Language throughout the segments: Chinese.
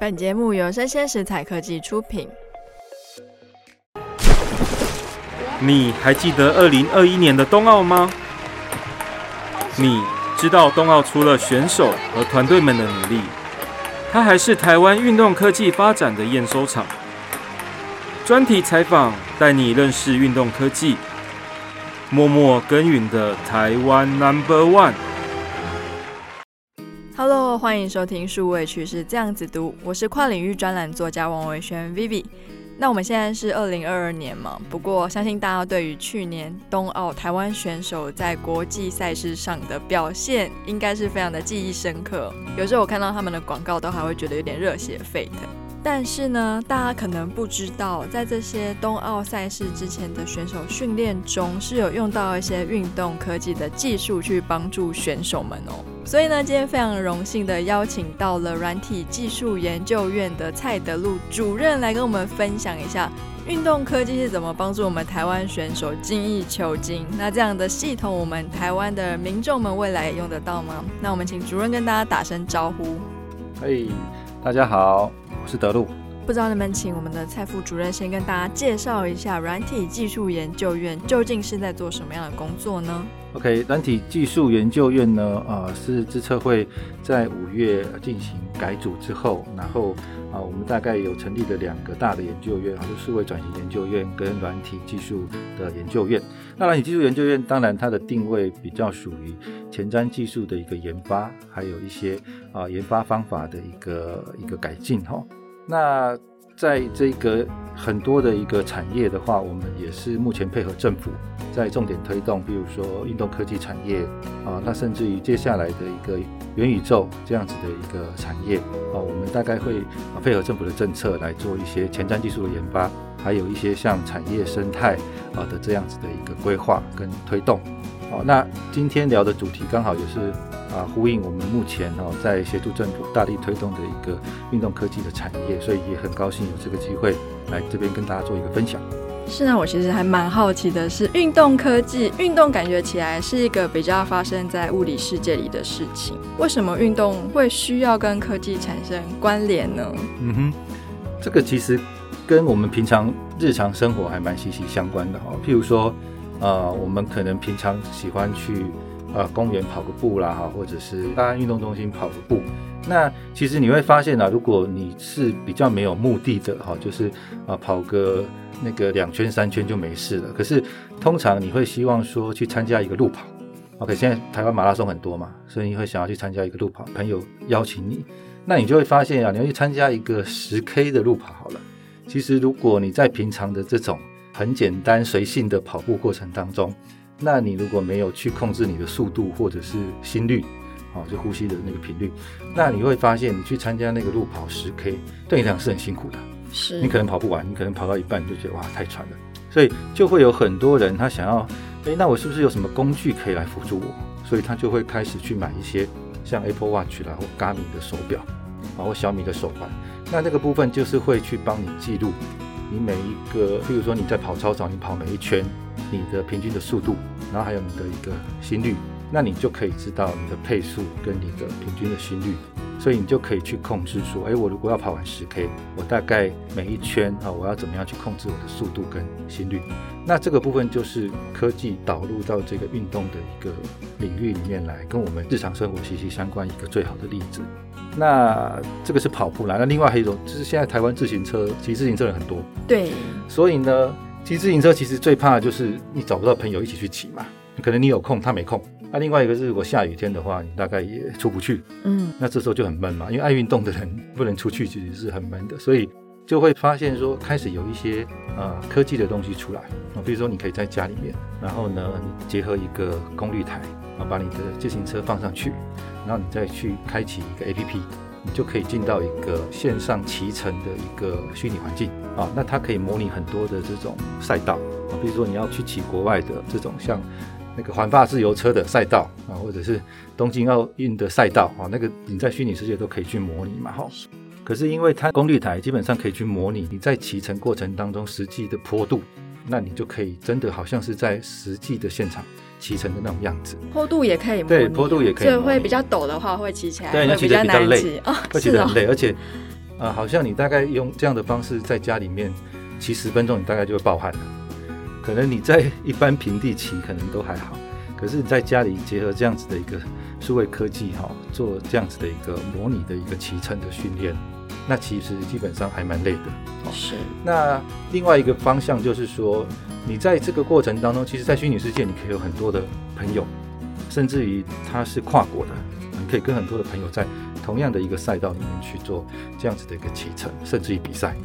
本节目由生鲜食材科技出品。你还记得二零二一年的冬奥吗？你知道冬奥除了选手和团队们的努力，它还是台湾运动科技发展的验收场。专题采访带你认识运动科技，默默耕耘的台湾 Number One。欢迎收听数位趋势这样子读，我是跨领域专栏作家王维轩 Vivi。那我们现在是二零二二年嘛，不过相信大家对于去年冬奥台湾选手在国际赛事上的表现，应该是非常的记忆深刻。有时候我看到他们的广告，都还会觉得有点热血沸腾。但是呢，大家可能不知道，在这些冬奥赛事之前的选手训练中，是有用到一些运动科技的技术去帮助选手们哦。所以呢，今天非常荣幸的邀请到了软体技术研究院的蔡德禄主任来跟我们分享一下，运动科技是怎么帮助我们台湾选手精益求精。那这样的系统，我们台湾的民众们未来也用得到吗？那我们请主任跟大家打声招呼。嘿，hey, 大家好。我是德禄，不知道能不能请我们的蔡副主任先跟大家介绍一下软体技术研究院究竟是在做什么样的工作呢？OK，软体技术研究院呢，呃，是资策会在五月进行改组之后，然后啊、我们大概有成立了两个大的研究院，就是数位转型研究院跟软体技术的研究院。那软体技术研究院当然它的定位比较属于前瞻技术的一个研发，还有一些啊、研发方法的一个一个改进哈。那在这个很多的一个产业的话，我们也是目前配合政府在重点推动，比如说运动科技产业啊，那甚至于接下来的一个元宇宙这样子的一个产业啊，我们大概会啊配合政府的政策来做一些前瞻技术的研发，还有一些像产业生态啊的这样子的一个规划跟推动。好，那今天聊的主题刚好也是。啊，呼应我们目前哦，在协助政府大力推动的一个运动科技的产业，所以也很高兴有这个机会来这边跟大家做一个分享。是啊，我其实还蛮好奇的是，运动科技，运动感觉起来是一个比较发生在物理世界里的事情，为什么运动会需要跟科技产生关联呢？嗯哼，这个其实跟我们平常日常生活还蛮息息相关的哈。譬如说，呃，我们可能平常喜欢去。啊，公园跑个步啦，哈，或者是大运动中心跑个步。那其实你会发现呢，如果你是比较没有目的的，哈，就是啊跑个那个两圈三圈就没事了。可是通常你会希望说去参加一个路跑。OK，现在台湾马拉松很多嘛，所以你会想要去参加一个路跑，朋友邀请你，那你就会发现啊，你要去参加一个十 K 的路跑好了。其实如果你在平常的这种很简单随性的跑步过程当中，那你如果没有去控制你的速度或者是心率，哦，就呼吸的那个频率，那你会发现你去参加那个路跑十 K，对你来讲是很辛苦的。是，你可能跑不完，你可能跑到一半你就觉得哇太喘了，所以就会有很多人他想要，诶，那我是不是有什么工具可以来辅助我？所以他就会开始去买一些像 Apple Watch 啦或 Garmin 的手表，啊或小米的手环，那那个部分就是会去帮你记录你每一个，譬如说你在跑操场，你跑每一圈。你的平均的速度，然后还有你的一个心率，那你就可以知道你的配速跟你的平均的心率，所以你就可以去控制说，哎，我如果要跑完十 K，我大概每一圈啊，我要怎么样去控制我的速度跟心率？那这个部分就是科技导入到这个运动的一个领域里面来，跟我们日常生活息息相关一个最好的例子。那这个是跑步啦，那另外还有一种就是现在台湾自行车骑自行车人很多，对，所以呢。骑自行车其实最怕的就是你找不到朋友一起去骑嘛，可能你有空，他没空。那、啊、另外一个是，如果下雨天的话，你大概也出不去。嗯，那这时候就很闷嘛，因为爱运动的人不能出去，其实是很闷的。所以就会发现说，开始有一些呃科技的东西出来啊，比如说你可以在家里面，然后呢，你结合一个功率台啊，把你的自行车放上去，然后你再去开启一个 APP。你就可以进到一个线上骑乘的一个虚拟环境啊，那它可以模拟很多的这种赛道啊，比如说你要去骑国外的这种像那个环法自由车的赛道啊，或者是东京奥运的赛道啊，那个你在虚拟世界都可以去模拟嘛，哈。可是因为它功率台基本上可以去模拟你在骑乘过程当中实际的坡度，那你就可以真的好像是在实际的现场。骑乘的那种样子，坡度也可以，对，坡度也可以，所以会比较陡的话，会骑起来，对，那骑起来比较累，会骑得很累，而且呃，好像你大概用这样的方式在家里面骑十分钟，你大概就会爆汗了。可能你在一般平地骑可能都还好，可是你在家里结合这样子的一个数位科技哈，做这样子的一个模拟的一个骑乘的训练，那其实基本上还蛮累的。是。那另外一个方向就是说，你在这个过程当中，其实，在虚拟世界你可以有很多的朋友，甚至于他是跨国的，你可以跟很多的朋友在同样的一个赛道里面去做这样子的一个骑乘，甚至于比赛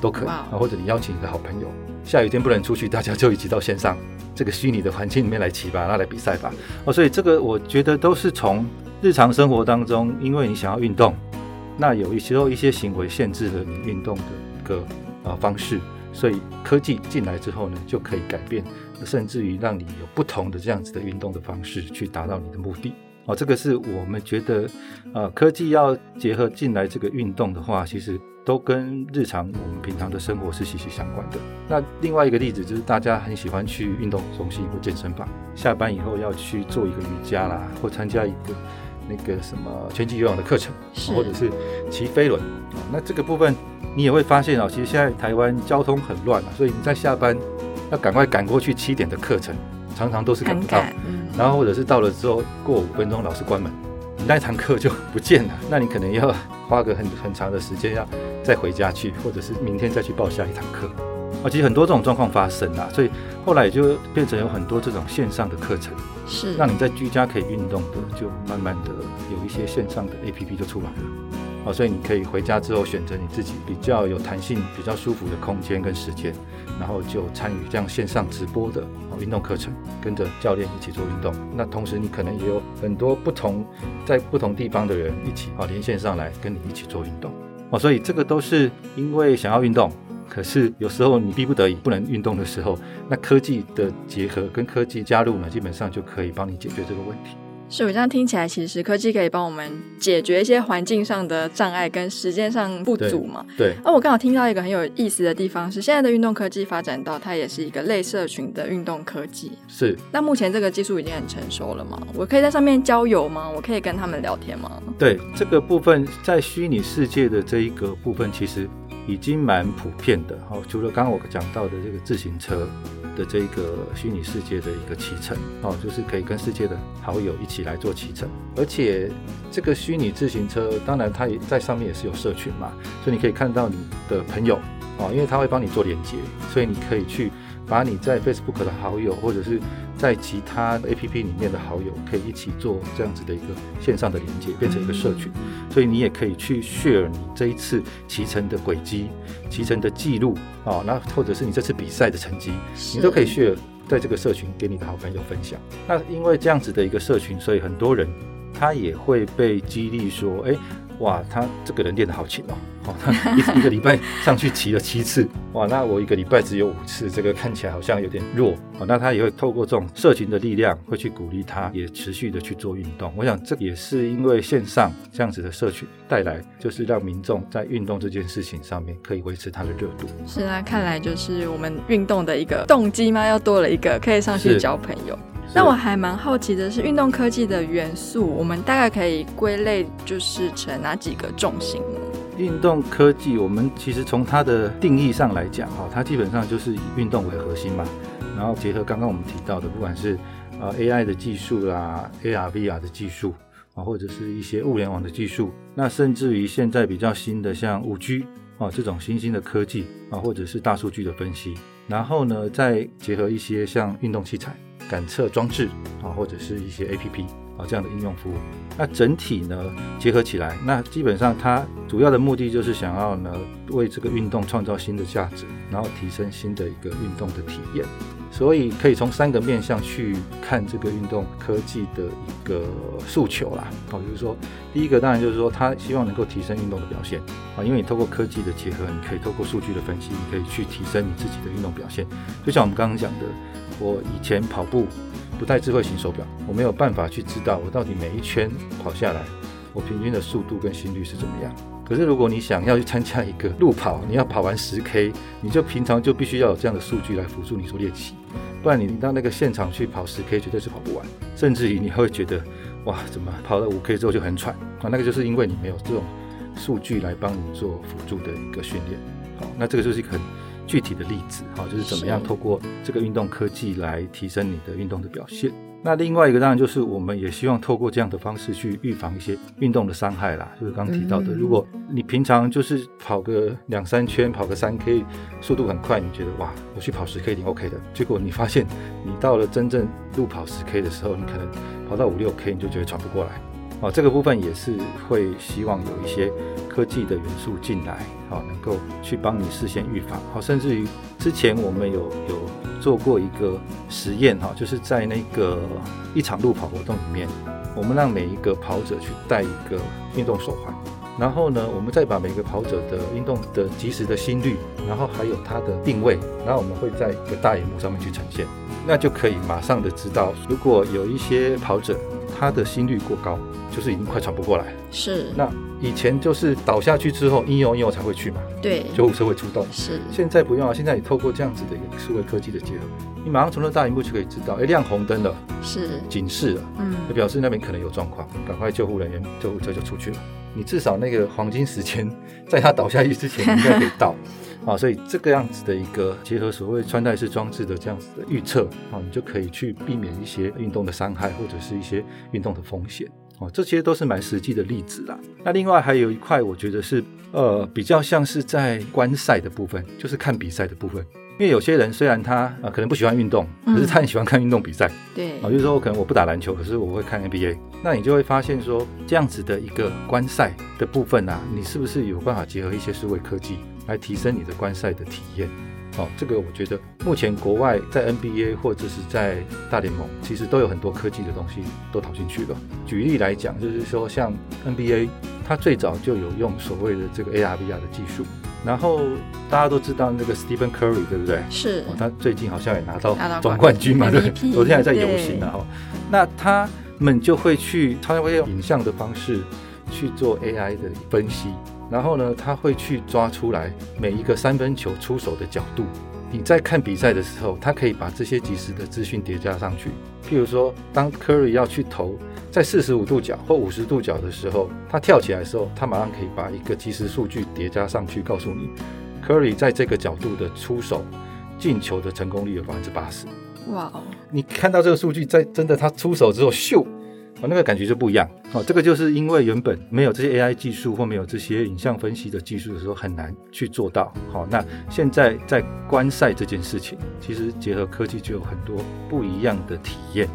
都可以啊。或者你邀请你的好朋友。下雨天不能出去，大家就一起到线上这个虚拟的环境里面来骑吧，那来比赛吧。哦，所以这个我觉得都是从日常生活当中，因为你想要运动，那有一些一些行为限制了你运动的一个呃方式，所以科技进来之后呢，就可以改变，甚至于让你有不同的这样子的运动的方式去达到你的目的。哦，这个是我们觉得，呃，科技要结合进来这个运动的话，其实。都跟日常我们平常的生活是息息相关的。那另外一个例子就是，大家很喜欢去运动中心或健身房，下班以后要去做一个瑜伽啦，或参加一个那个什么拳击游泳的课程，或者是骑飞轮。那这个部分你也会发现啊，其实现在台湾交通很乱啊，所以你在下班要赶快赶过去七点的课程，常常都是赶不到。然后或者是到了之后过五分钟老师关门，你那堂课就不见了，那你可能要花个很很长的时间要。再回家去，或者是明天再去报下一堂课啊。其实很多这种状况发生啊，所以后来也就变成有很多这种线上的课程，是让你在居家可以运动的，就慢慢的有一些线上的 APP 就出来了啊。所以你可以回家之后选择你自己比较有弹性、比较舒服的空间跟时间，然后就参与这样线上直播的运动课程，跟着教练一起做运动。那同时你可能也有很多不同在不同地方的人一起啊连线上来跟你一起做运动。哦，所以这个都是因为想要运动，可是有时候你逼不得已不能运动的时候，那科技的结合跟科技加入呢，基本上就可以帮你解决这个问题。是我这样听起来，其实科技可以帮我们解决一些环境上的障碍跟时间上不足嘛？对。而、啊、我刚好听到一个很有意思的地方是，现在的运动科技发展到它也是一个类社群的运动科技。是。那目前这个技术已经很成熟了吗？我可以在上面交友吗？我可以跟他们聊天吗？对，这个部分在虚拟世界的这一个部分，其实已经蛮普遍的。好，除了刚刚我讲到的这个自行车。的这个虚拟世界的一个骑乘哦，就是可以跟世界的好友一起来做骑乘，而且这个虚拟自行车，当然它也在上面也是有社群嘛，所以你可以看到你的朋友哦，因为它会帮你做连接，所以你可以去。把你在 Facebook 的好友，或者是在其他 APP 里面的好友，可以一起做这样子的一个线上的连接，变成一个社群。所以你也可以去 share 你这一次骑乘的轨迹、骑乘的记录啊，那或者是你这次比赛的成绩，你都可以 share 在这个社群给你的好朋友分享。那因为这样子的一个社群，所以很多人他也会被激励说，哎。哇，他这个人练得好勤哦，哦，他一一个礼拜上去骑了七次，哇，那我一个礼拜只有五次，这个看起来好像有点弱，哦，那他也会透过这种社群的力量，会去鼓励他，也持续的去做运动。我想这也是因为线上这样子的社群带来，就是让民众在运动这件事情上面可以维持他的热度。是啊，看来就是我们运动的一个动机吗？要多了一个可以上去交朋友。那我还蛮好奇的是，运动科技的元素，我们大概可以归类就是成哪几个重心呢？运动科技，我们其实从它的定义上来讲，哈，它基本上就是以运动为核心嘛，然后结合刚刚我们提到的，不管是呃 AI 的技术啦，AR、VR 的技术啊，或者是一些物联网的技术，那甚至于现在比较新的像五 G 啊这种新兴的科技啊，或者是大数据的分析，然后呢再结合一些像运动器材。感测装置啊，或者是一些 APP 啊这样的应用服务，那整体呢结合起来，那基本上它主要的目的就是想要呢为这个运动创造新的价值，然后提升新的一个运动的体验。所以可以从三个面向去看这个运动科技的一个诉求啦。好，就是说第一个当然就是说他希望能够提升运动的表现啊，因为你透过科技的结合，你可以透过数据的分析，你可以去提升你自己的运动表现。就像我们刚刚讲的。我以前跑步不带智慧型手表，我没有办法去知道我到底每一圈跑下来，我平均的速度跟心率是怎么样。可是如果你想要去参加一个路跑，你要跑完十 K，你就平常就必须要有这样的数据来辅助你做练习，不然你到那个现场去跑十 K 绝对是跑不完，甚至于你会觉得哇，怎么跑到五 K 之后就很喘啊？那个就是因为你没有这种数据来帮你做辅助的一个训练。好，那这个就是一个很具体的例子，好，就是怎么样透过这个运动科技来提升你的运动的表现。那另外一个当然就是，我们也希望透过这样的方式去预防一些运动的伤害啦。就是刚刚提到的，如果你平常就是跑个两三圈，跑个三 K，速度很快，你觉得哇，我去跑十 K 一定 OK 的。结果你发现，你到了真正路跑十 K 的时候，你可能跑到五六 K，你就觉得喘不过来。哦，这个部分也是会希望有一些科技的元素进来，好，能够去帮你事先预防。好，甚至于之前我们有有。做过一个实验哈，就是在那个一场路跑活动里面，我们让每一个跑者去戴一个运动手环，然后呢，我们再把每个跑者的运动的及时的心率，然后还有他的定位，然后我们会在一个大荧幕上面去呈现，那就可以马上的知道，如果有一些跑者他的心率过高，就是已经快喘不过来，是那。以前就是倒下去之后，应用应用才会去嘛，对，救护车会出动。是，现在不用啊，现在你透过这样子的一个数位科技的结合，你马上从那大荧幕就可以知道，哎，亮红灯了，是警示了，嗯，就表示那边可能有状况，赶快救护人员、救护车就出去了。你至少那个黄金时间，在他倒下去之前应该可以到 啊，所以这个样子的一个结合所谓穿戴式装置的这样子的预测啊，你就可以去避免一些运动的伤害或者是一些运动的风险。哦，这些都是蛮实际的例子啦。那另外还有一块，我觉得是呃比较像是在观赛的部分，就是看比赛的部分。因为有些人虽然他啊、呃、可能不喜欢运动，可是他很喜欢看运动比赛。对、嗯，啊、哦，就是说可能我不打篮球，可是我会看 NBA。那你就会发现说，这样子的一个观赛的部分啊，你是不是有办法结合一些数位科技来提升你的观赛的体验？哦，这个我觉得目前国外在 NBA 或者是在大联盟，其实都有很多科技的东西都投进去了。举例来讲，就是说像 NBA，它最早就有用所谓的这个 AR/VR 的技术。然后大家都知道那个 Stephen Curry，对不对？是。哦，他最近好像也拿到总冠军嘛，对不对？昨天还在游行呢，哈。那他们就会去，他会用影像的方式去做 AI 的分析。然后呢，他会去抓出来每一个三分球出手的角度。你在看比赛的时候，他可以把这些及时的资讯叠加上去。譬如说，当 Curry 要去投在四十五度角或五十度角的时候，他跳起来的时候，他马上可以把一个即时数据叠加上去，告诉你 Curry 在这个角度的出手进球的成功率有百分之八十。哇哦！你看到这个数据，在真的他出手之后，咻！哦，那个感觉就不一样。哦，这个就是因为原本没有这些 AI 技术或没有这些影像分析的技术的时候，很难去做到。好，那现在在观赛这件事情，其实结合科技就有很多不一样的体验，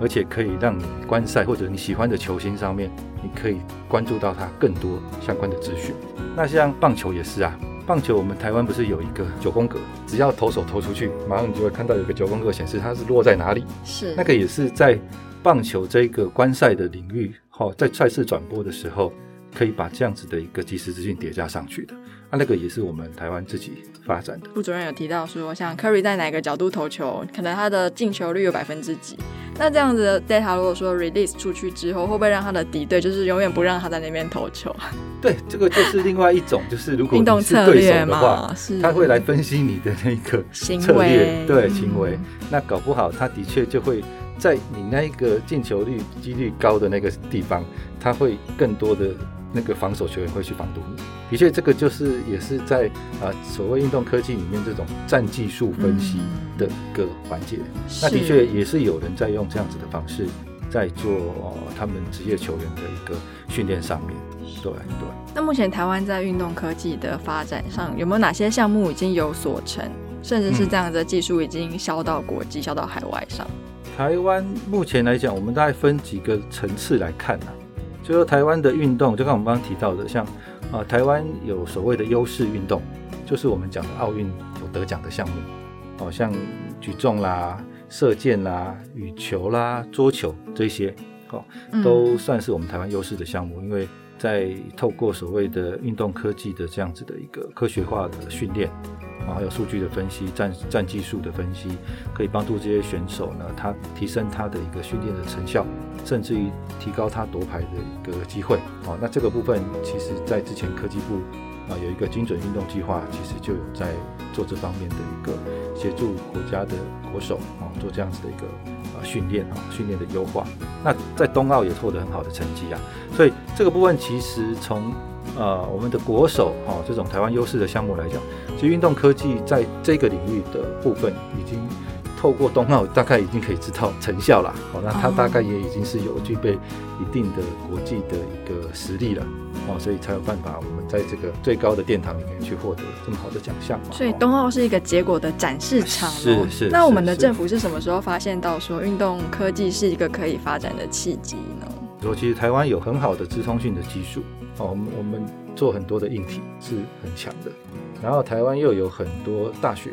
而且可以让你观赛或者你喜欢的球星上面，你可以关注到他更多相关的资讯。那像棒球也是啊，棒球我们台湾不是有一个九宫格，只要投手投出去，马上你就会看到有个九宫格显示它是落在哪里。是，那个也是在。棒球这个观赛的领域，好，在赛事转播的时候，可以把这样子的一个即时资讯叠加上去的。那那个也是我们台湾自己发展的。副主任有提到说，像 Curry 在哪个角度投球，可能他的进球率有百分之几。那这样子的 data 如果说 release 出去之后，会不会让他的敌对就是永远不让他在那边投球？对，这个就是另外一种，就是如果运动策略嘛，是，他会来分析你的那个策略，行为对行为。嗯、那搞不好他的确就会。在你那个进球率几率高的那个地方，他会更多的那个防守球员会去防堵你。的确，这个就是也是在啊所谓运动科技里面这种战技术分析的一个环节。嗯、那的确也是有人在用这样子的方式在做哦他们职业球员的一个训练上面。对对。那目前台湾在运动科技的发展上，有没有哪些项目已经有所成，甚至是这样子的技术已经销到国际、销到海外上？台湾目前来讲，我们大概分几个层次来看呢、啊？就说台湾的运动，就像我们刚刚提到的，像啊，台湾有所谓的优势运动，就是我们讲的奥运有得奖的项目，哦，像举重啦、射箭啦、羽球啦、桌球这些，哦，都算是我们台湾优势的项目，因为在透过所谓的运动科技的这样子的一个科学化的训练。啊，还有数据的分析、战战技术的分析，可以帮助这些选手呢，他提升他的一个训练的成效，甚至于提高他夺牌的一个机会。好，那这个部分其实在之前科技部啊有一个精准运动计划，其实就有在做这方面的一个协助国家的国手啊做这样子的一个训练啊训练的优化。那在冬奥也获得很好的成绩啊，所以这个部分其实从呃我们的国手哦这种台湾优势的项目来讲，其实运动科技在这个领域的部分已经透过冬奥大概已经可以知道成效了。哦，那它大概也已经是有具备一定的国际的一个实力了。哦，所以才有办法，我们在这个最高的殿堂里面去获得这么好的奖项。所以冬奥是一个结果的展示场。是是。那我们的政府是什么时候发现到说运动科技是一个可以发展的契机呢？说其实台湾有很好的资通讯的技术，哦，我们我们做很多的硬体是很强的。然后台湾又有很多大学，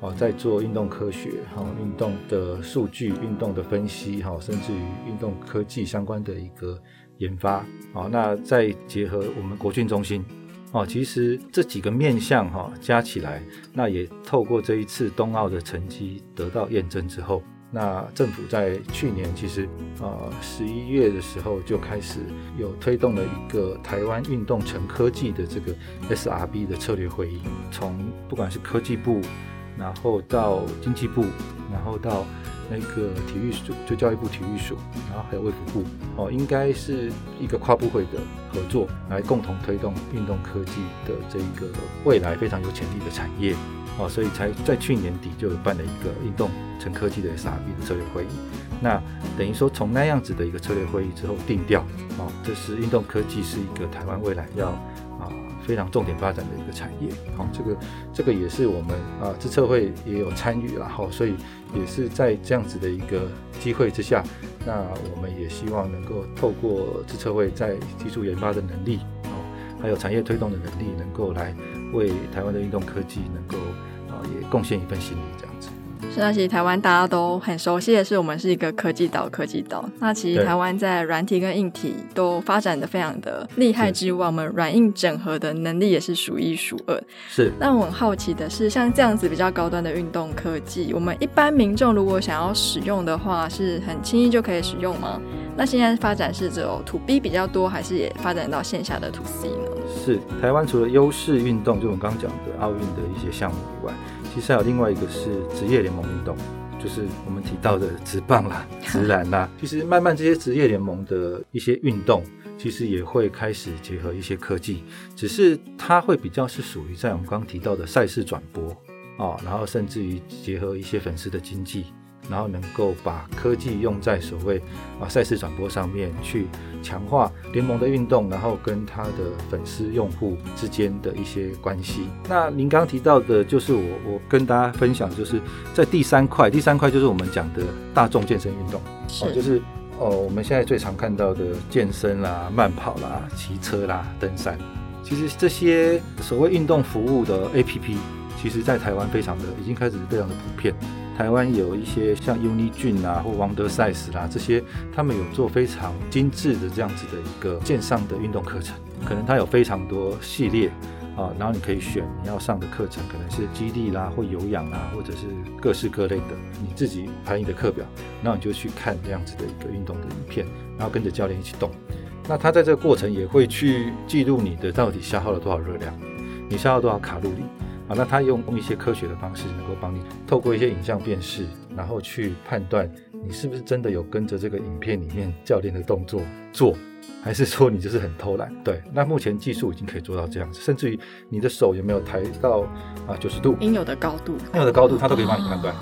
哦，在做运动科学，哈，运动的数据、运动的分析，哈，甚至于运动科技相关的一个。研发，好，那再结合我们国训中心，哦，其实这几个面向哈加起来，那也透过这一次冬奥的成绩得到验证之后，那政府在去年其实呃十一月的时候就开始有推动了一个台湾运动成科技的这个 SRB 的策略会议，从不管是科技部，然后到经济部，然后到那个体育署，就教育部体育署，然后还有卫福部，哦，应该是一个跨部会的合作，来共同推动运动科技的这一个未来非常有潜力的产业，哦，所以才在去年底就有办了一个运动成科技的 SRB 的策略会议。那等于说从那样子的一个策略会议之后定调，哦，这是运动科技是一个台湾未来要。非常重点发展的一个产业，好，这个这个也是我们啊，资策会也有参与了，好，所以也是在这样子的一个机会之下，那我们也希望能够透过资策会在技术研发的能力，哦，还有产业推动的能力，能够来为台湾的运动科技能够啊也贡献一份心力，这样子。是，那其实台湾大家都很熟悉的是，我们是一个科技岛，科技岛。那其实台湾在软体跟硬体都发展的非常的厉害之外，我们软硬整合的能力也是数一数二。是。那我很好奇的是，像这样子比较高端的运动科技，我们一般民众如果想要使用的话，是很轻易就可以使用吗？那现在发展是只有 To B 比较多，还是也发展到线下的 To C 呢？是。台湾除了优势运动，就我们刚刚讲的奥运的一些项目以外。其实还有另外一个是职业联盟运动，就是我们提到的职棒啦、职篮啦。其实慢慢这些职业联盟的一些运动，其实也会开始结合一些科技，只是它会比较是属于在我们刚刚提到的赛事转播啊，然后甚至于结合一些粉丝的经济。然后能够把科技用在所谓啊赛事转播上面，去强化联盟的运动，然后跟他的粉丝用户之间的一些关系。那您刚刚提到的，就是我我跟大家分享，就是在第三块，第三块就是我们讲的大众健身运动，是哦，就是哦我们现在最常看到的健身啦、慢跑啦、骑车啦、登山。其实这些所谓运动服务的 APP，其实在台湾非常的已经开始非常的普遍。台湾有一些像 UNIGYM 啊或 Wonder Size 啦，这些他们有做非常精致的这样子的一个线上的运动课程，可能它有非常多系列啊，然后你可以选你要上的课程，可能是肌力啦或有氧啦，或者是各式各类的，你自己排你的课表，然后你就去看这样子的一个运动的影片，然后跟着教练一起动。那他在这个过程也会去记录你的到底消耗了多少热量，你消耗多少卡路里。啊，那他用一些科学的方式，能够帮你透过一些影像辨识，然后去判断你是不是真的有跟着这个影片里面教练的动作做，还是说你就是很偷懒？对，那目前技术已经可以做到这样子，甚至于你的手有没有抬到啊九十度，应有的高度，应有的高度，他都可以帮你判断。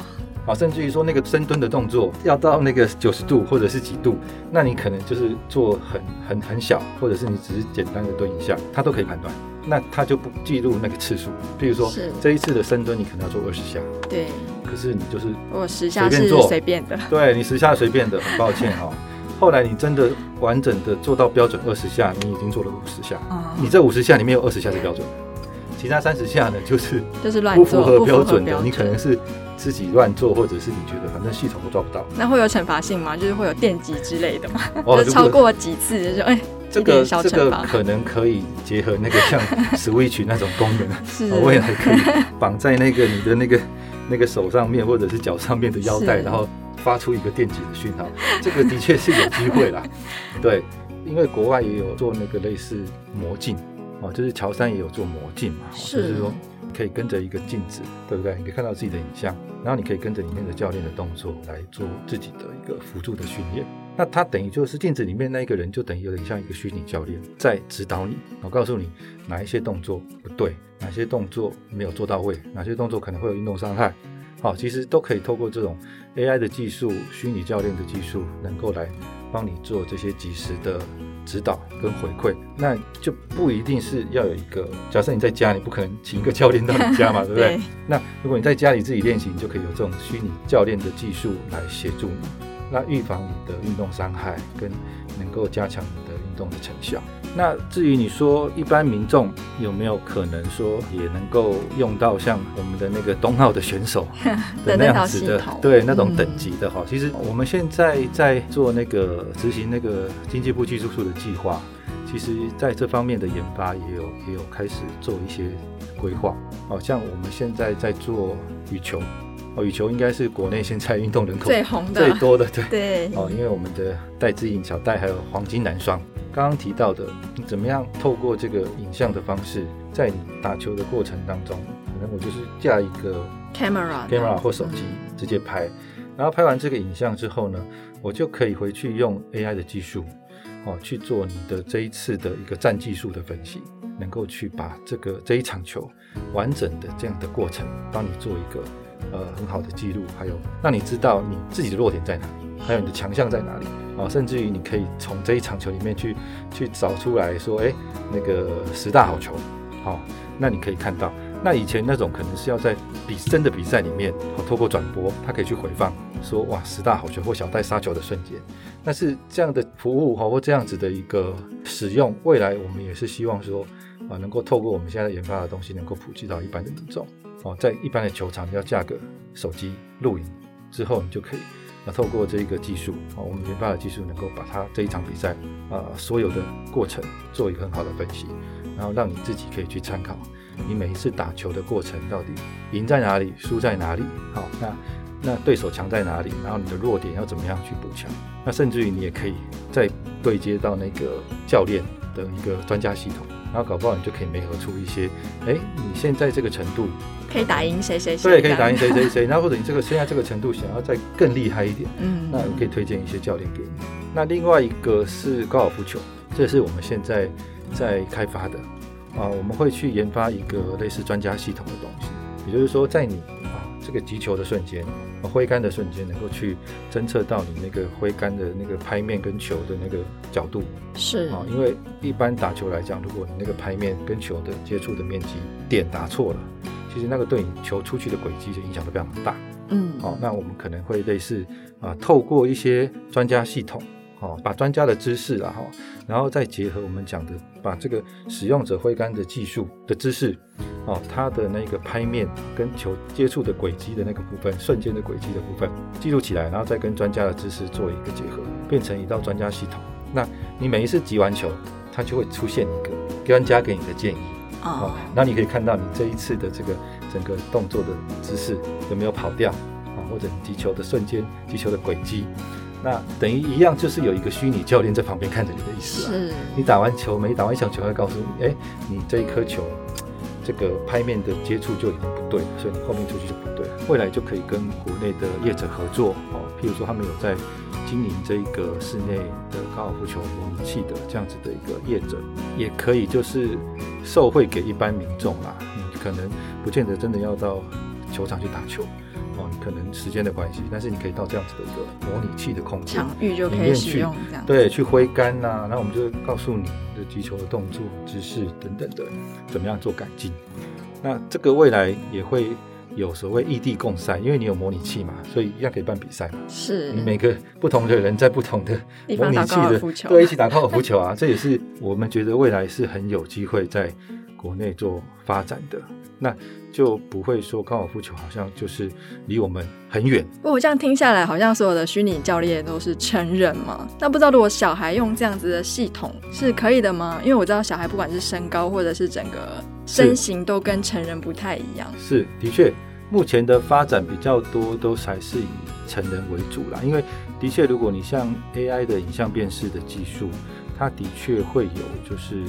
啊，甚至于说那个深蹲的动作要到那个九十度或者是几度，那你可能就是做很很很小，或者是你只是简单的蹲一下，他都可以判断。那他就不记录那个次数，比如说这一次的深蹲你可能要做二十下，对，可是你就是我十下是随便的，对，你十下随便的，很抱歉哈、哦。后来你真的完整的做到标准二十下，你已经做了五十下，嗯、你这五十下里面有二十下是标准的，其他三十下呢就是就是乱不符合标准的，你可能是自己乱做，或者是你觉得反正系统都抓不到。那会有惩罚性吗？就是会有电击之类的吗？哦、就超过几次就说哎。这个这个可能可以结合那个像 Switch 那种功能，是未来可以绑在那个你的那个那个手上面或者是脚上面的腰带，然后发出一个电击的讯号。这个的确是有机会啦，对，因为国外也有做那个类似魔镜哦，就是乔杉也有做魔镜嘛，就是说可以跟着一个镜子，对不对？你可以看到自己的影像，然后你可以跟着里面的教练的动作来做自己的一个辅助的训练。那他等于就是镜子里面那一个人，就等于有点像一个虚拟教练在指导你，我告诉你哪一些动作不对，哪些动作没有做到位，哪些动作可能会有运动伤害。好，其实都可以透过这种 AI 的技术、虚拟教练的技术，能够来帮你做这些及时的指导跟回馈。那就不一定是要有一个，假设你在家，你不可能请一个教练到你家嘛，对不对？对。那如果你在家里自己练习，你就可以有这种虚拟教练的技术来协助你。那预防你的运动伤害，跟能够加强你的运动的成效。那至于你说一般民众有没有可能说也能够用到像我们的那个冬奥的选手 的那样子的，对那种等级的哈？其实我们现在在做那个执行那个经济部技术处的计划，其实在这方面的研发也有也有开始做一些规划。好像我们现在在做羽球。哦，羽球应该是国内现在运动人口最红的、最多的，对 对。哦，因为我们的戴资颖、小戴还有黄金男双，刚刚提到的，你怎么样透过这个影像的方式，在你打球的过程当中，可能我就是架一个 camera camera 或手机直接拍，然后拍完这个影像之后呢，我就可以回去用 AI 的技术，哦，去做你的这一次的一个战技术的分析，能够去把这个这一场球完整的这样的过程，帮你做一个。呃，很好的记录，还有让你知道你自己的弱点在哪里，还有你的强项在哪里啊、甚至于你可以从这一场球里面去去找出来说，哎，那个十大好球，好、那你可以看到，那以前那种可能是要在比真的比赛里面，哦，透过转播，它可以去回放，说哇，十大好球或小戴杀球的瞬间，但是这样的服务哈，或这样子的一个使用，未来我们也是希望说啊，能够透过我们现在研发的东西，能够普及到一般的民众。哦，在一般的球场，你要架个手机录影之后，你就可以啊，透过这一个技术，啊，我们研发的技术，能够把它这一场比赛啊所有的过程做一个很好的分析，然后让你自己可以去参考，你每一次打球的过程到底赢在哪里，输在哪里，好，那那对手强在哪里，然后你的弱点要怎么样去补强，那甚至于你也可以再对接到那个教练的一个专家系统，然后搞不好你就可以媒合出一些，哎，你现在这个程度。可以打赢谁谁谁，对，可以打赢谁谁谁。那或者你这个现在这个程度想要再更厉害一点，嗯，那我可以推荐一些教练给你。那另外一个是高尔夫球，这是我们现在在开发的啊，我们会去研发一个类似专家系统的东西，也就是说，在你啊这个击球的瞬间，挥杆的瞬间，能够去侦测到你那个挥杆的那个拍面跟球的那个角度，是。啊，因为一般打球来讲，如果你那个拍面跟球的接触的面积点打错了。其实那个对你球出去的轨迹就影响都非常大，嗯，好、哦，那我们可能会类似啊，透过一些专家系统，哦，把专家的知识啊，哈，然后再结合我们讲的，把这个使用者挥杆的技术的知识，哦，它的那个拍面跟球接触的轨迹的那个部分，瞬间的轨迹的部分记录起来，然后再跟专家的知识做一个结合，变成一道专家系统。那你每一次击完球，它就会出现一个专家给你的建议。哦，那你可以看到你这一次的这个整个动作的姿势有没有跑掉啊，或者你击球的瞬间、击球的轨迹，那等于一样，就是有一个虚拟教练在旁边看着你的意思啊。是，你打完球没打完一场球，会告诉你，哎，你这一颗球这个拍面的接触就已经不对了，所以你后面出去就不对了。未来就可以跟国内的业者合作哦，譬如说他们有在。经营这一个室内的高尔夫球模拟器的这样子的一个业者，也可以就是受惠给一般民众啦。你可能不见得真的要到球场去打球哦，你可能时间的关系，但是你可以到这样子的一个模拟器的空间，场域就可以使用这样。对，去挥杆呐，然后我们就告诉你的击球的动作、姿势等等的，怎么样做改进。那这个未来也会。有所谓异地共赛，因为你有模拟器嘛，所以一样可以办比赛嘛。是，你每个不同的人在不同的 模拟器的对一起打高尔夫球啊，这也是我们觉得未来是很有机会在国内做发展的。那就不会说高尔夫球好像就是离我们很远。不过我这样听下来，好像所有的虚拟教练都是成人嘛。那不知道如果小孩用这样子的系统是可以的吗？因为我知道小孩不管是身高或者是整个。身形都跟成人不太一样，是的确，目前的发展比较多都还是以成人为主啦。因为的确，如果你像 AI 的影像辨识的技术，它的确会有，就是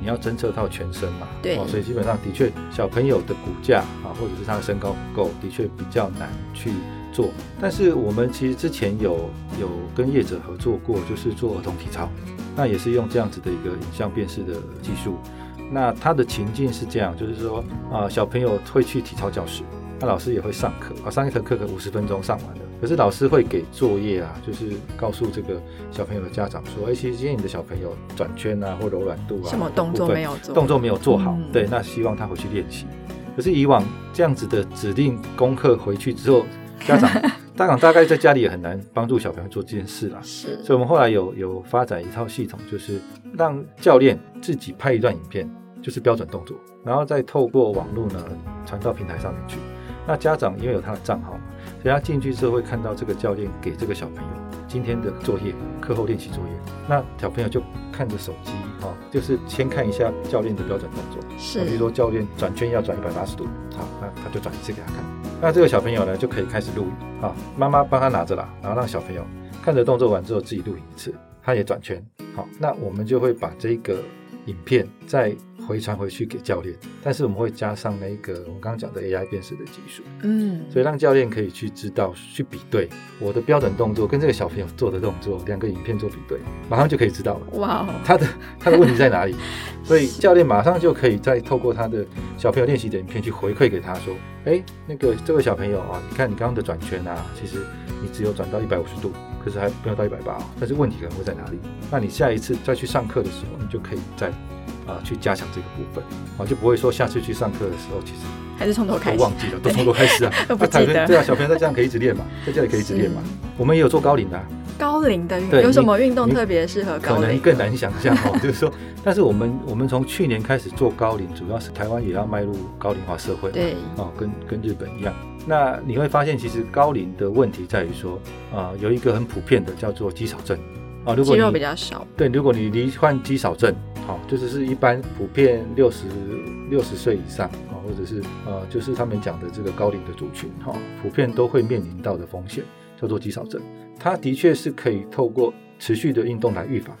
你要侦测到全身嘛，对、哦，所以基本上的确，小朋友的骨架啊，或者是他的身高不够，的确比较难去做。但是我们其实之前有有跟业者合作过，就是做儿童体操，那也是用这样子的一个影像辨识的技术。那他的情境是这样，就是说啊、呃，小朋友会去体操教室，那老师也会上课啊，上一堂课可五十分钟上完了。可是老师会给作业啊，就是告诉这个小朋友的家长说，哎，其实今天你的小朋友转圈啊或柔软度啊，什么动作没有做，动作没有做好，嗯、对，那希望他回去练习。可是以往这样子的指定功课回去之后，家长家长大概在家里也很难帮助小朋友做这件事啦。是，所以我们后来有有发展一套系统，就是让教练自己拍一段影片，就是标准动作，然后再透过网络呢传到平台上面去。那家长因为有他的账号嘛，所以他进去之后会看到这个教练给这个小朋友今天的作业，课后练习作业。那小朋友就看着手机，哈、哦，就是先看一下教练的标准动作，是，比如说教练转圈要转一百八十度，好，那他就转一次给他看。那这个小朋友呢就可以开始录影，啊，妈妈帮他拿着啦，然后让小朋友看着动作完之后自己录影一次，他也转圈，好，那我们就会把这个影片再。回传回去给教练，但是我们会加上那个我们刚刚讲的 AI 辨识的技术，嗯，所以让教练可以去知道、去比对我的标准动作跟这个小朋友做的动作，两个影片做比对，马上就可以知道了。哇哦，他的他的问题在哪里？所以教练马上就可以再透过他的小朋友练习的影片去回馈给他说，哎，那个这位小朋友啊，你看你刚刚的转圈啊，其实你只有转到一百五十度，可是还没有到一百八，但是问题可能会在哪里？那你下一次再去上课的时候，你就可以再。啊，去加强这个部分，啊，就不会说下次去上课的时候，其实还是从头开始，都忘记了，都从头开始啊。都不记得。对啊，小朋友在这样可以一直练嘛，在这里可以一直练嘛。我们也有做高龄的，高龄的运有什么运动特别适合高龄？可能更难想象哦，就是说，但是我们我们从去年开始做高龄，主要是台湾也要迈入高龄化社会，对，哦，跟跟日本一样。那你会发现，其实高龄的问题在于说，啊，有一个很普遍的叫做肌少症。啊，如果肌肉比较少，对，如果你罹患肌少症，好，就是是一般普遍六十六十岁以上啊，或者是呃，就是他们讲的这个高龄的族群，哈，普遍都会面临到的风险叫做肌少症。它的确是可以透过持续的运动来预防，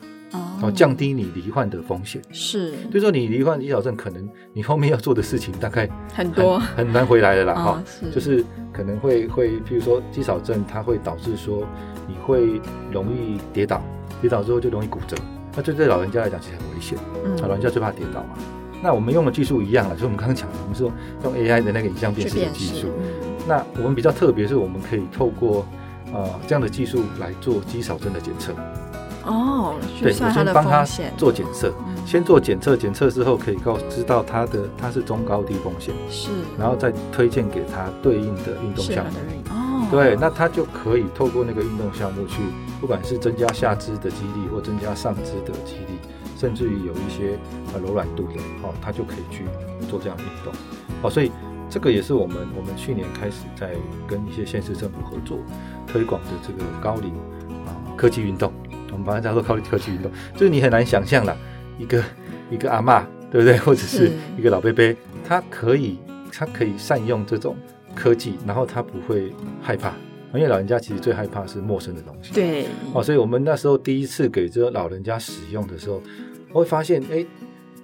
哦，降低你罹患的风险。是，就是说你罹患肌少症，可能你后面要做的事情大概很，很多，很难回来的啦，哈、就是可能会会，譬如说肌少症，它会导致说你会容易跌倒。跌倒之后就容易骨折，那这对老人家来讲其实很危险。嗯，老人家最怕跌倒嘛。那我们用的技术一样了，就是我们刚刚讲的，我们说用用 AI 的那个影像辨识的技术。那我们比较特别，是我们可以透过呃这样的技术来做肌少症的检测。哦，对，我先帮他做检测，嗯、先做检测，检测之后可以告知道他的他是中高低风险，是，然后再推荐给他对应的运动项目。哦，对，那他就可以透过那个运动项目去。不管是增加下肢的肌力，或增加上肢的肌力，甚至于有一些呃柔软度的，哦，他就可以去做这样的运动，哦，所以这个也是我们我们去年开始在跟一些县市政府合作推广的这个高龄啊科技运动，我们把它叫做高龄科技运动，就是你很难想象了，一个一个阿嬷，对不对？或者是一个老伯伯，他可以他可以善用这种科技，然后他不会害怕。因为老人家其实最害怕是陌生的东西，对，哦，所以我们那时候第一次给这个老人家使用的时候，我会发现，哎，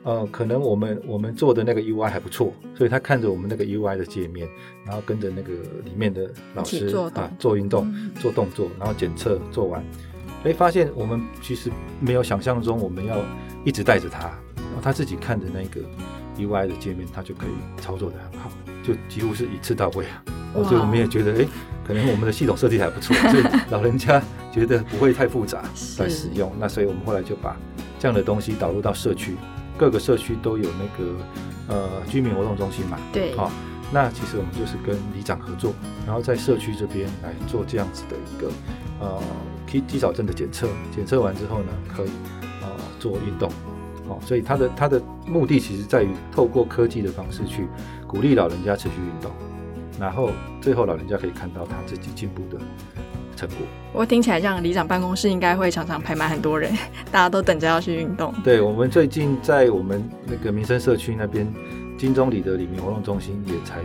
呃，可能我们我们做的那个 UI 还不错，所以他看着我们那个 UI 的界面，然后跟着那个里面的老师做啊做运动、嗯、做动作，然后检测做完，哎，发现我们其实没有想象中我们要一直带着他，然后他自己看着那个 UI 的界面，他就可以操作的很好，就几乎是一次到位啊。哦，所以我们也觉得，哎，可能我们的系统设计还不错，所以老人家觉得不会太复杂来使用。那所以我们后来就把这样的东西导入到社区，各个社区都有那个呃居民活动中心嘛。对。好，那其实我们就是跟里长合作，然后在社区这边来做这样子的一个呃肌肌少症的检测，检测完之后呢，可以呃做运动。哦，所以他的他的目的其实在于透过科技的方式去鼓励老人家持续运动。然后最后老人家可以看到他自己进步的成果。我听起来，这样里长办公室应该会常常排满很多人，大家都等着要去运动。对，我们最近在我们那个民生社区那边金钟里的里民活动中心也才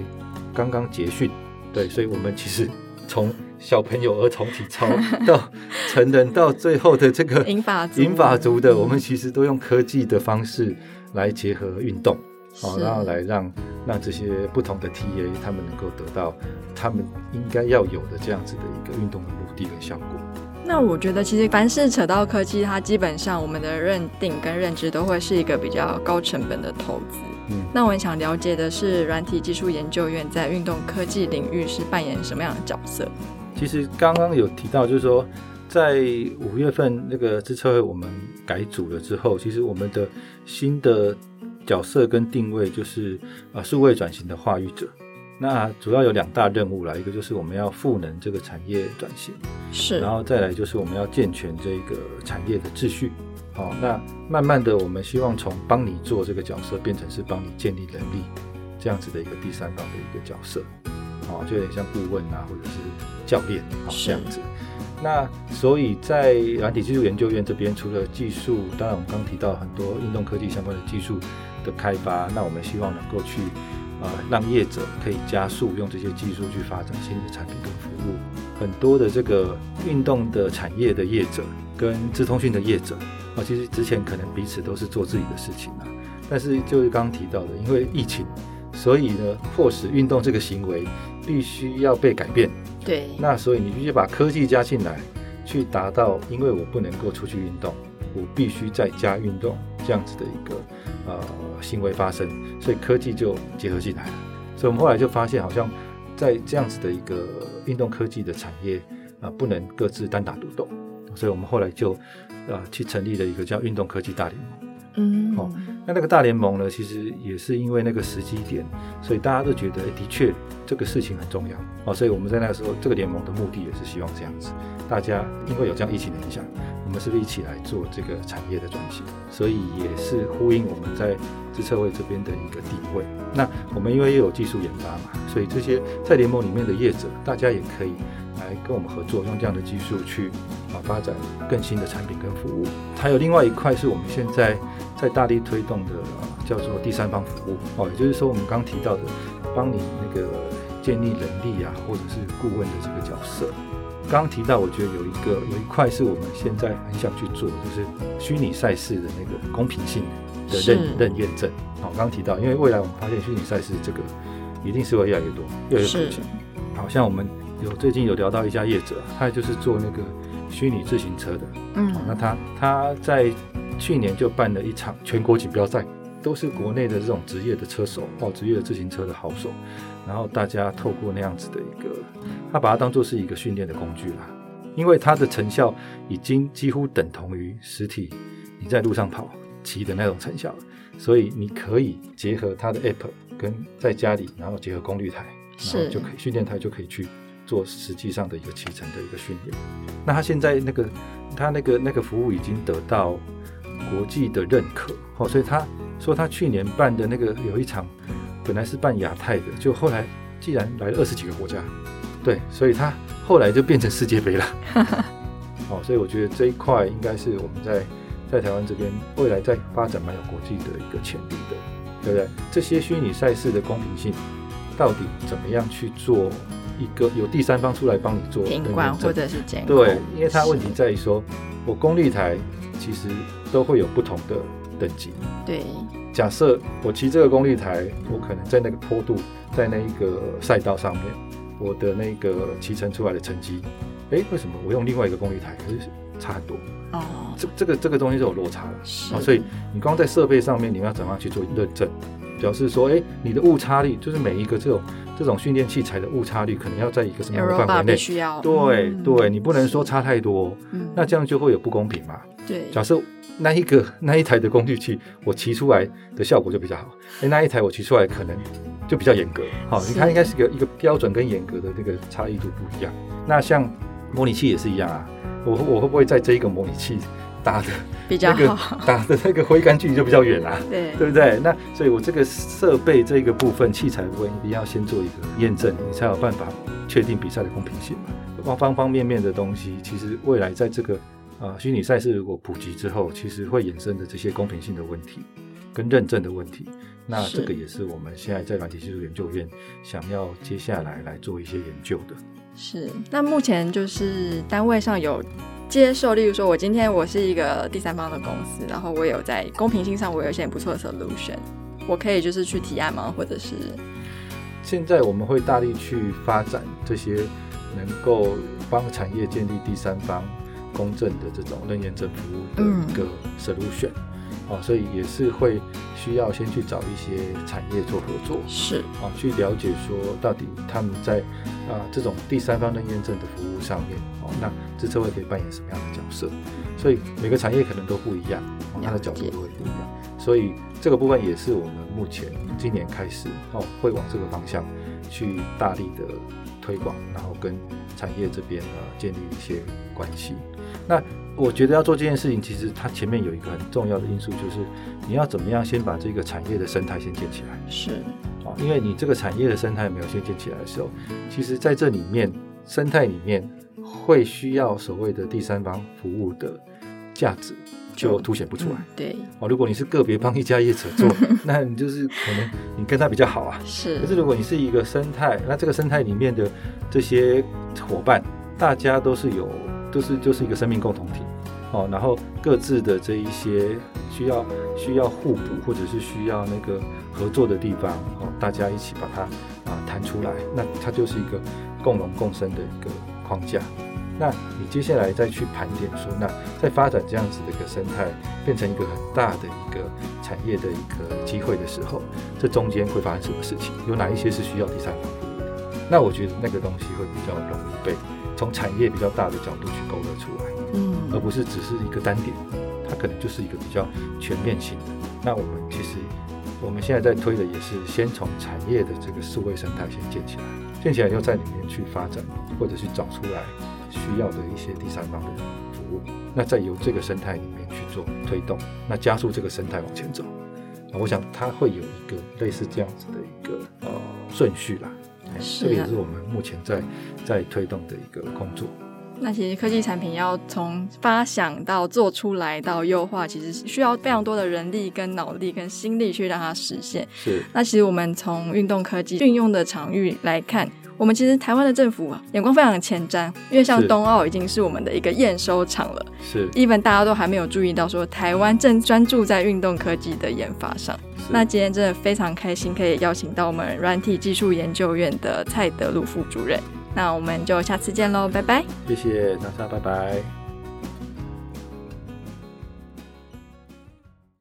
刚刚结训。对，所以我们其实从小朋友儿童体操 到成人，到最后的这个银发族银发族的，我们其实都用科技的方式来结合运动，好，然后来让。让这些不同的 TA 他们能够得到他们应该要有的这样子的一个运动的目的跟效果。那我觉得其实凡是扯到科技，它基本上我们的认定跟认知都会是一个比较高成本的投资。嗯，那我很想了解的是，软体技术研究院在运动科技领域是扮演什么样的角色？其实刚刚有提到，就是说在五月份那个支策会我们改组了之后，其实我们的新的角色跟定位就是啊数位转型的话语者。那主要有两大任务啦，一个就是我们要赋能这个产业转型，是，然后再来就是我们要健全这个产业的秩序。好，那慢慢的，我们希望从帮你做这个角色，变成是帮你建立能力这样子的一个第三方的一个角色。好，就有点像顾问啊，或者是教练，好这样子。那所以在软体技术研究院这边，除了技术，当然我们刚刚提到很多运动科技相关的技术的开发，那我们希望能够去。啊，让业者可以加速用这些技术去发展新的产品跟服务。很多的这个运动的产业的业者跟资通讯的业者啊，其实之前可能彼此都是做自己的事情啊。但是就是刚刚提到的，因为疫情，所以呢，迫使运动这个行为必须要被改变。对。那所以你必须把科技加进来，去达到，因为我不能够出去运动，我必须在家运动这样子的一个呃。行为发生，所以科技就结合进来了。所以我们后来就发现，好像在这样子的一个运动科技的产业啊，不能各自单打独斗。所以我们后来就啊，去成立了一个叫运动科技大联盟。嗯，哦，那那个大联盟呢，其实也是因为那个时机点，所以大家都觉得，的确这个事情很重要。哦，所以我们在那个时候，这个联盟的目的也是希望这样子，大家因为有这样疫情的影响。我们是不是一起来做这个产业的转型？所以也是呼应我们在资策会这边的一个地位。那我们因为又有技术研发嘛，所以这些在联盟里面的业者，大家也可以来跟我们合作，用这样的技术去啊发展更新的产品跟服务。还有另外一块是我们现在在大力推动的，叫做第三方服务哦，也就是说我们刚提到的，帮你那个建立能力啊，或者是顾问的这个角色。刚刚提到，我觉得有一个有一块是我们现在很想去做，就是虚拟赛事的那个公平性的认认验证。好，刚刚提到，因为未来我们发现虚拟赛事这个一定是会越来越多，越来越可行。好像我们有最近有聊到一家业者，他就是做那个虚拟自行车的。嗯，那他他在去年就办了一场全国锦标赛，都是国内的这种职业的车手哦，职业的自行车的好手。然后大家透过那样子的一个，他把它当做是一个训练的工具啦，因为它的成效已经几乎等同于实体你在路上跑骑的那种成效，所以你可以结合它的 app 跟在家里，然后结合功率台，然后就可以训练台就可以去做实际上的一个骑乘的一个训练。那他现在那个他那个那个服务已经得到国际的认可，哦，所以他说他去年办的那个有一场。本来是办亚太的，就后来既然来了二十几个国家，对，所以他后来就变成世界杯了。哦，所以我觉得这一块应该是我们在在台湾这边未来在发展蛮有国际的一个潜力的，对不对？这些虚拟赛事的公平性到底怎么样去做一个有第三方出来帮你做评管或者是监管？对，因为它问题在于说，我公立台其实都会有不同的等级。对。假设我骑这个功率台，我可能在那个坡度，在那一个赛道上面，我的那个骑乘出来的成绩，哎，为什么我用另外一个功率台可是差很多？哦，这这个这个东西是有落差的。是啊，所以你光在设备上面，你要怎么样去做认证？表示说，哎，你的误差率就是每一个这种这种训练器材的误差率，可能要在一个什么样的范围内？需要。对对，你不能说差太多，嗯，那这样就会有不公平嘛。对，假设。那一个那一台的工具器，我骑出来的效果就比较好。哎，那一台我骑出来可能就比较严格。好，你看应该是个一个标准跟严格的这个差异度不一样。那像模拟器也是一样啊。我我会不会在这一个模拟器打的比较好，打的那个挥杆距离就比较远啊？对，对不对？那所以我这个设备这个部分器材部分一定要先做一个验证，你才有办法确定比赛的公平性嘛。方方面面的东西，其实未来在这个。啊，虚拟赛事如果普及之后，其实会衍生的这些公平性的问题跟认证的问题，那这个也是我们现在在软体技术研究院想要接下来来做一些研究的。是，那目前就是单位上有接受，例如说我今天我是一个第三方的公司，然后我有在公平性上我有一些很不错的 solution，我可以就是去提案吗？或者是现在我们会大力去发展这些能够帮产业建立第三方公正的这种认验证服务的一个 solution。嗯哦，所以也是会需要先去找一些产业做合作，是啊，去了解说到底他们在啊这种第三方认验证的服务上面，哦，那资策会可以扮演什么样的角色？所以每个产业可能都不一样，哦，它的角度都会不一样。所以这个部分也是我们目前今年开始哦，会往这个方向去大力的推广，然后跟产业这边呢建立一些关系。那我觉得要做这件事情，其实它前面有一个很重要的因素，就是你要怎么样先把这个产业的生态先建起来。是啊，因为你这个产业的生态没有先建起来的时候，其实在这里面生态里面会需要所谓的第三方服务的价值就凸显不出来。嗯、对哦，如果你是个别帮一家业者做，那你就是可能你跟他比较好啊。是，可是如果你是一个生态，那这个生态里面的这些伙伴，大家都是有。都是就是一个生命共同体，哦，然后各自的这一些需要需要互补或者是需要那个合作的地方，哦，大家一起把它啊谈出来，那它就是一个共荣共生的一个框架。那你接下来再去盘点说，那在发展这样子的一个生态，变成一个很大的一个产业的一个机会的时候，这中间会发生什么事情？有哪一些是需要第三方服务的？那我觉得那个东西会比较容易被。从产业比较大的角度去勾勒出来，嗯，而不是只是一个单点，它可能就是一个比较全面性的。那我们其实我们现在在推的也是先从产业的这个数位生态先建起来，建起来以后在里面去发展，或者去找出来需要的一些第三方的服务，那再由这个生态里面去做推动，那加速这个生态往前走。那我想它会有一个类似这样子的一个呃顺序啦。是这个也是我们目前在在推动的一个工作。那其实科技产品要从发想到做出来到优化，其实需要非常多的人力、跟脑力、跟心力去让它实现。是。那其实我们从运动科技运用的场域来看。我们其实台湾的政府啊，眼光非常的前瞻，因为像冬奥已经是我们的一个验收场了。是，even 大家都还没有注意到说台湾正专注在运动科技的研发上。那今天真的非常开心，可以邀请到我们软体技术研究院的蔡德鲁副主任。那我们就下次见喽，拜拜。谢谢大家，拜拜。